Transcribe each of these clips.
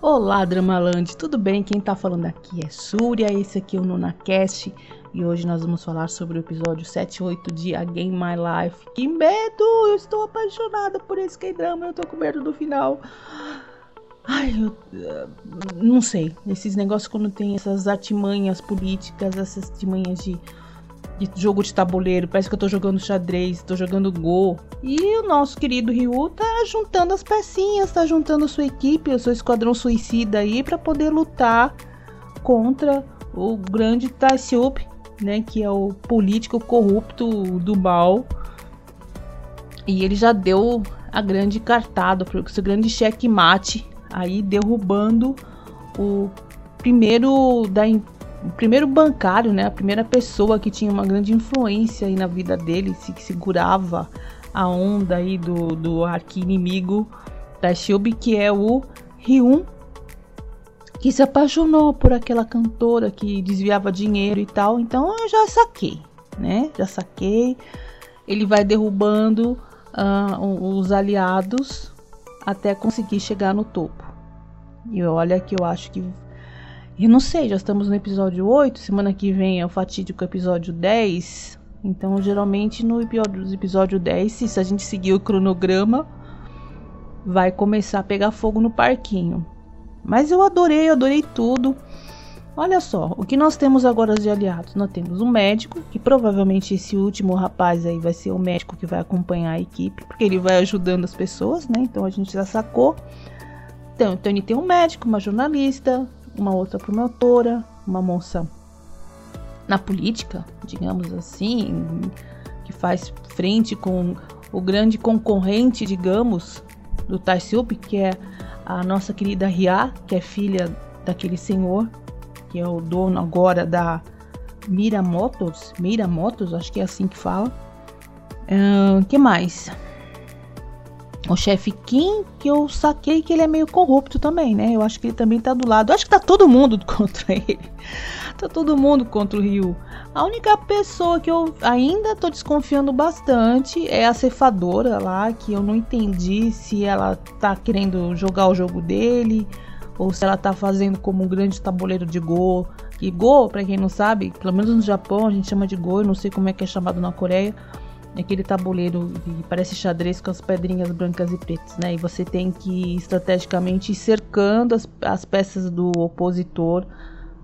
Olá, Dramaland, tudo bem? Quem tá falando aqui é Súria, esse aqui é o NunaCast e hoje nós vamos falar sobre o episódio 7 e 8 de A Game My Life. Que medo! Eu estou apaixonada por esse K-drama, eu tô com medo do final. Ai, eu eh, não sei. Esses negócios quando tem essas artimanhas políticas, essas artimanhas de, de jogo de tabuleiro, parece que eu tô jogando xadrez, tô jogando Go. E o nosso querido Ryu tá juntando as pecinhas, tá juntando sua equipe, o seu esquadrão suicida aí pra poder lutar contra o grande Taisup, né, que é o político corrupto do mal. E ele já deu a grande cartada, o seu grande checkmate aí derrubando o primeiro da o primeiro bancário, né, a primeira pessoa que tinha uma grande influência aí na vida dele, que segurava a onda aí do, do arqui-inimigo da Shilby, que é o Ryun, que se apaixonou por aquela cantora que desviava dinheiro e tal. Então eu já saquei, né? Já saquei. Ele vai derrubando ah, os aliados até conseguir chegar no topo. E olha que eu acho que. Eu não sei, já estamos no episódio 8, semana que vem é o fatídico episódio 10. Então, geralmente no episódio 10, se a gente seguir o cronograma, vai começar a pegar fogo no parquinho. Mas eu adorei, eu adorei tudo. Olha só, o que nós temos agora de aliados? Nós temos um médico, que provavelmente esse último rapaz aí vai ser o médico que vai acompanhar a equipe, porque ele vai ajudando as pessoas, né? Então a gente já sacou. Então, então ele tem um médico, uma jornalista, uma outra promotora, uma moça na política, digamos assim, que faz frente com o grande concorrente, digamos, do Taisup, que é a nossa querida Ria, que é filha daquele senhor que é o dono agora da Mira Motors, Mira Motors, acho que é assim que fala. O uh, que mais? O chefe Kim, que eu saquei que ele é meio corrupto também, né? Eu acho que ele também tá do lado. Eu acho que tá todo mundo contra ele. tá todo mundo contra o Ryu. A única pessoa que eu ainda tô desconfiando bastante é a cefadora lá, que eu não entendi se ela tá querendo jogar o jogo dele ou se ela tá fazendo como um grande tabuleiro de Go. E Go, para quem não sabe, pelo menos no Japão a gente chama de Go, eu não sei como é que é chamado na Coreia. Aquele tabuleiro parece xadrez com as pedrinhas brancas e pretas, né? E você tem que estrategicamente ir cercando as, as peças do opositor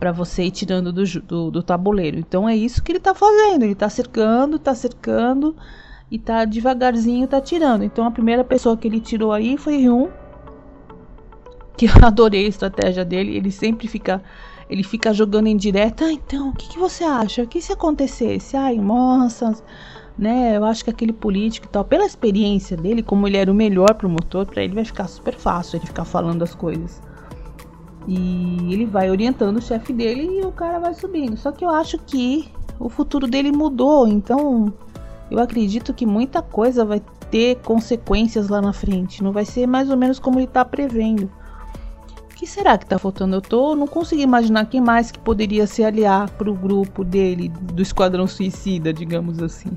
para você ir tirando do, do, do, tabuleiro. Então é isso que ele tá fazendo. Ele tá cercando, tá cercando e tá devagarzinho tá tirando. Então a primeira pessoa que ele tirou aí foi Ryun, que eu adorei a estratégia dele. Ele sempre fica, ele fica jogando em direto. Ah, então, o que, que você acha? O que se acontecesse? Ai, nossa, né? Eu acho que aquele político e tal, pela experiência dele, como ele era o melhor promotor, para ele vai ficar super fácil ele ficar falando as coisas. E ele vai orientando o chefe dele e o cara vai subindo. Só que eu acho que o futuro dele mudou, então eu acredito que muita coisa vai ter consequências lá na frente. Não vai ser mais ou menos como ele está prevendo. O que será que tá faltando? Eu tô, não consigo imaginar quem mais que poderia se aliar pro grupo dele, do Esquadrão Suicida, digamos assim.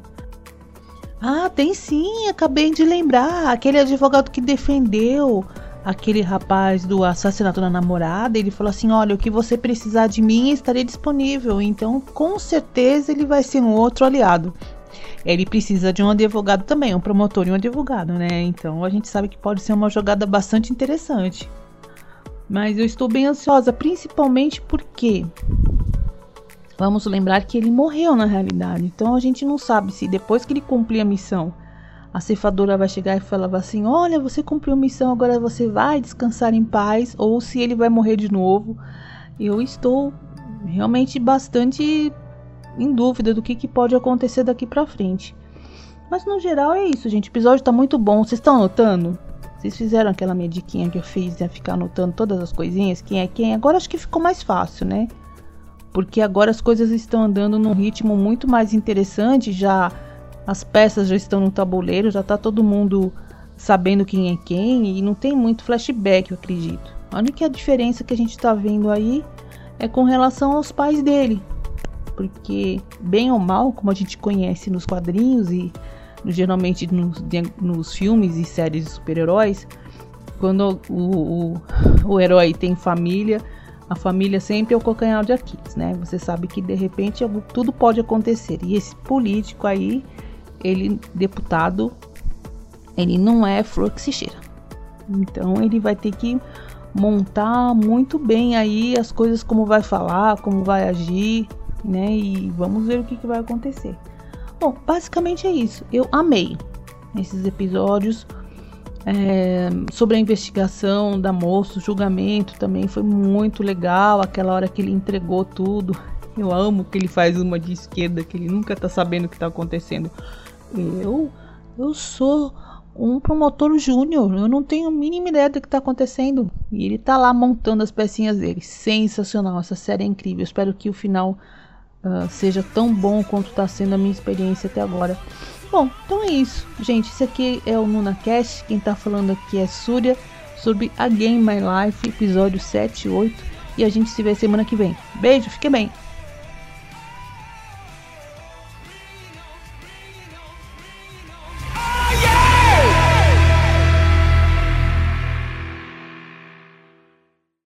Ah, tem sim, acabei de lembrar. Aquele advogado que defendeu aquele rapaz do assassinato da namorada, ele falou assim: Olha, o que você precisar de mim estarei disponível. Então, com certeza, ele vai ser um outro aliado. Ele precisa de um advogado também, um promotor e um advogado, né? Então, a gente sabe que pode ser uma jogada bastante interessante. Mas eu estou bem ansiosa, principalmente porque vamos lembrar que ele morreu na realidade. Então a gente não sabe se depois que ele cumprir a missão, a cefadora vai chegar e falar assim: Olha, você cumpriu a missão, agora você vai descansar em paz, ou se ele vai morrer de novo. Eu estou realmente bastante em dúvida do que, que pode acontecer daqui para frente. Mas no geral é isso, gente. O episódio tá muito bom. Vocês estão notando? Vocês fizeram aquela minha que eu fiz, ia ficar anotando todas as coisinhas, quem é quem. Agora acho que ficou mais fácil, né? Porque agora as coisas estão andando num ritmo muito mais interessante, já as peças já estão no tabuleiro, já tá todo mundo sabendo quem é quem e não tem muito flashback, eu acredito. A única diferença que a gente tá vendo aí é com relação aos pais dele. porque, bem ou mal, como a gente conhece nos quadrinhos e geralmente nos, nos filmes e séries de super-heróis, quando o, o, o herói tem família, a família sempre é o calcanhar de Aquiles, né? Você sabe que de repente tudo pode acontecer. E esse político aí, ele, deputado, ele não é flor que se cheira. Então ele vai ter que montar muito bem aí as coisas, como vai falar, como vai agir, né? E vamos ver o que, que vai acontecer. Bom, basicamente é isso. Eu amei esses episódios. É, sobre a investigação da moça, o julgamento também foi muito legal. Aquela hora que ele entregou tudo. Eu amo que ele faz uma de esquerda, que ele nunca tá sabendo o que tá acontecendo. Eu, eu sou um promotor júnior, eu não tenho a mínima ideia do que tá acontecendo. E ele tá lá montando as pecinhas dele. Sensacional, essa série é incrível. Espero que o final uh, seja tão bom quanto tá sendo a minha experiência até agora. Bom, então é isso. Gente, esse aqui é o NunaCast. Quem tá falando aqui é Súria sobre A Game My Life, episódio 7 e 8. E a gente se vê semana que vem. Beijo, fique bem.